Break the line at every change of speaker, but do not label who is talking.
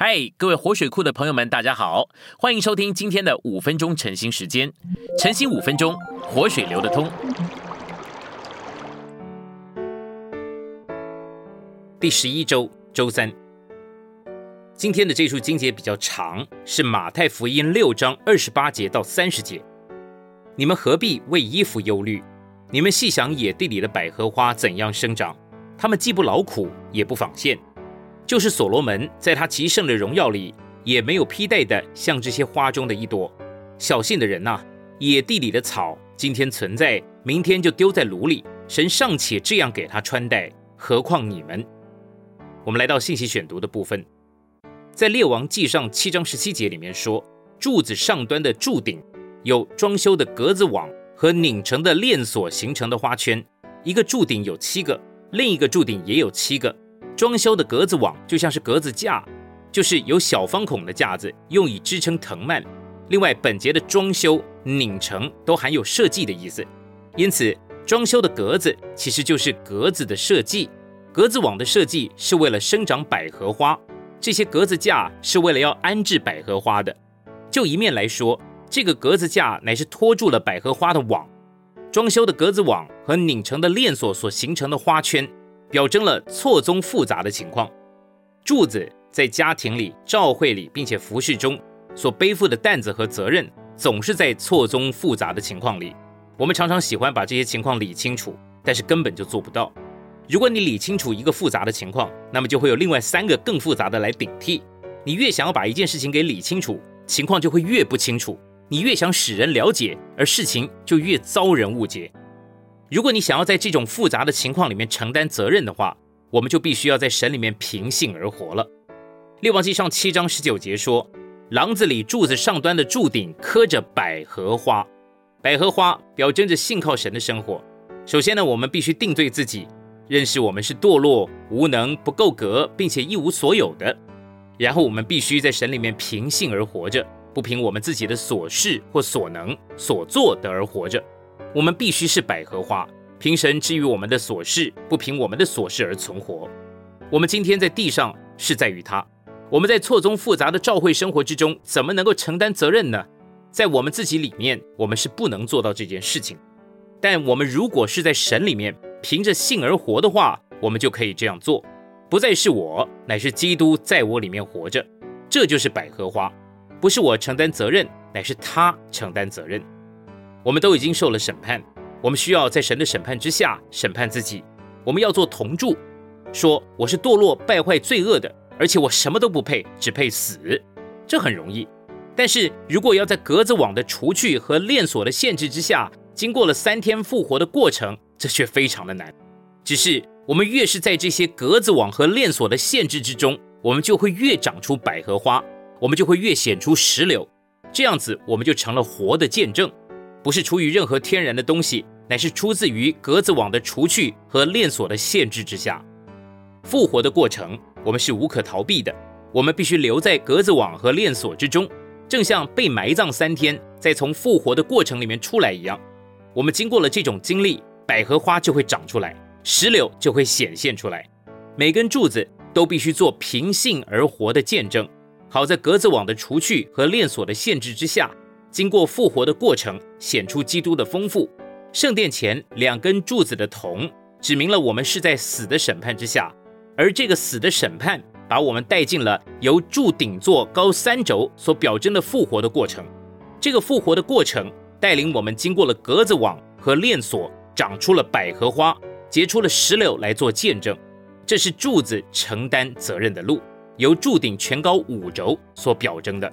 嗨，各位活水库的朋友们，大家好，欢迎收听今天的五分钟晨兴时间。晨兴五分钟，活水流得通。第十一周周三，今天的这处经节比较长，是马太福音六章二十八节到三十节。你们何必为衣服忧虑？你们细想野地里的百合花怎样生长，它们既不劳苦，也不纺线。就是所罗门在他极盛的荣耀里，也没有披戴的像这些花中的一朵。小信的人呐，野地里的草今天存在，明天就丢在炉里。神尚且这样给他穿戴，何况你们？我们来到信息选读的部分，在列王记上七章十七节里面说，柱子上端的柱顶有装修的格子网和拧成的链锁形成的花圈，一个柱顶有七个，另一个柱顶也有七个。装修的格子网就像是格子架，就是有小方孔的架子，用以支撑藤蔓。另外，本节的装修、拧成都含有设计的意思，因此装修的格子其实就是格子的设计。格子网的设计是为了生长百合花，这些格子架是为了要安置百合花的。就一面来说，这个格子架乃是托住了百合花的网。装修的格子网和拧成的链锁所形成的花圈。表征了错综复杂的情况。柱子在家庭里、教会里，并且服饰中所背负的担子和责任，总是在错综复杂的情况里。我们常常喜欢把这些情况理清楚，但是根本就做不到。如果你理清楚一个复杂的情况，那么就会有另外三个更复杂的来顶替。你越想要把一件事情给理清楚，情况就会越不清楚；你越想使人了解，而事情就越遭人误解。如果你想要在这种复杂的情况里面承担责任的话，我们就必须要在神里面凭信而活了。列王记上七章十九节说，廊子里柱子上端的柱顶刻着百合花，百合花表征着信靠神的生活。首先呢，我们必须定罪自己，认识我们是堕落、无能、不够格，并且一无所有的。然后我们必须在神里面凭信而活着，不凭我们自己的所事或所能所做的而活着。我们必须是百合花，凭神之于我们的所事，不凭我们的所事而存活。我们今天在地上是在于他，我们在错综复杂的教会生活之中，怎么能够承担责任呢？在我们自己里面，我们是不能做到这件事情。但我们如果是在神里面凭着信而活的话，我们就可以这样做。不再是我，乃是基督在我里面活着，这就是百合花。不是我承担责任，乃是他承担责任。我们都已经受了审判，我们需要在神的审判之下审判自己。我们要做同住，说我是堕落、败坏、罪恶的，而且我什么都不配，只配死。这很容易。但是如果要在格子网的除去和链锁的限制之下，经过了三天复活的过程，这却非常的难。只是我们越是在这些格子网和链锁的限制之中，我们就会越长出百合花，我们就会越显出石榴，这样子我们就成了活的见证。不是出于任何天然的东西，乃是出自于格子网的除去和链锁的限制之下。复活的过程，我们是无可逃避的。我们必须留在格子网和链锁之中，正像被埋葬三天，再从复活的过程里面出来一样。我们经过了这种经历，百合花就会长出来，石榴就会显现出来。每根柱子都必须做平性而活的见证，好在格子网的除去和链锁的限制之下。经过复活的过程，显出基督的丰富。圣殿前两根柱子的铜，指明了我们是在死的审判之下，而这个死的审判，把我们带进了由柱顶座高三轴所表征的复活的过程。这个复活的过程，带领我们经过了格子网和链锁，长出了百合花，结出了石榴来做见证。这是柱子承担责任的路，由柱顶全高五轴所表征的。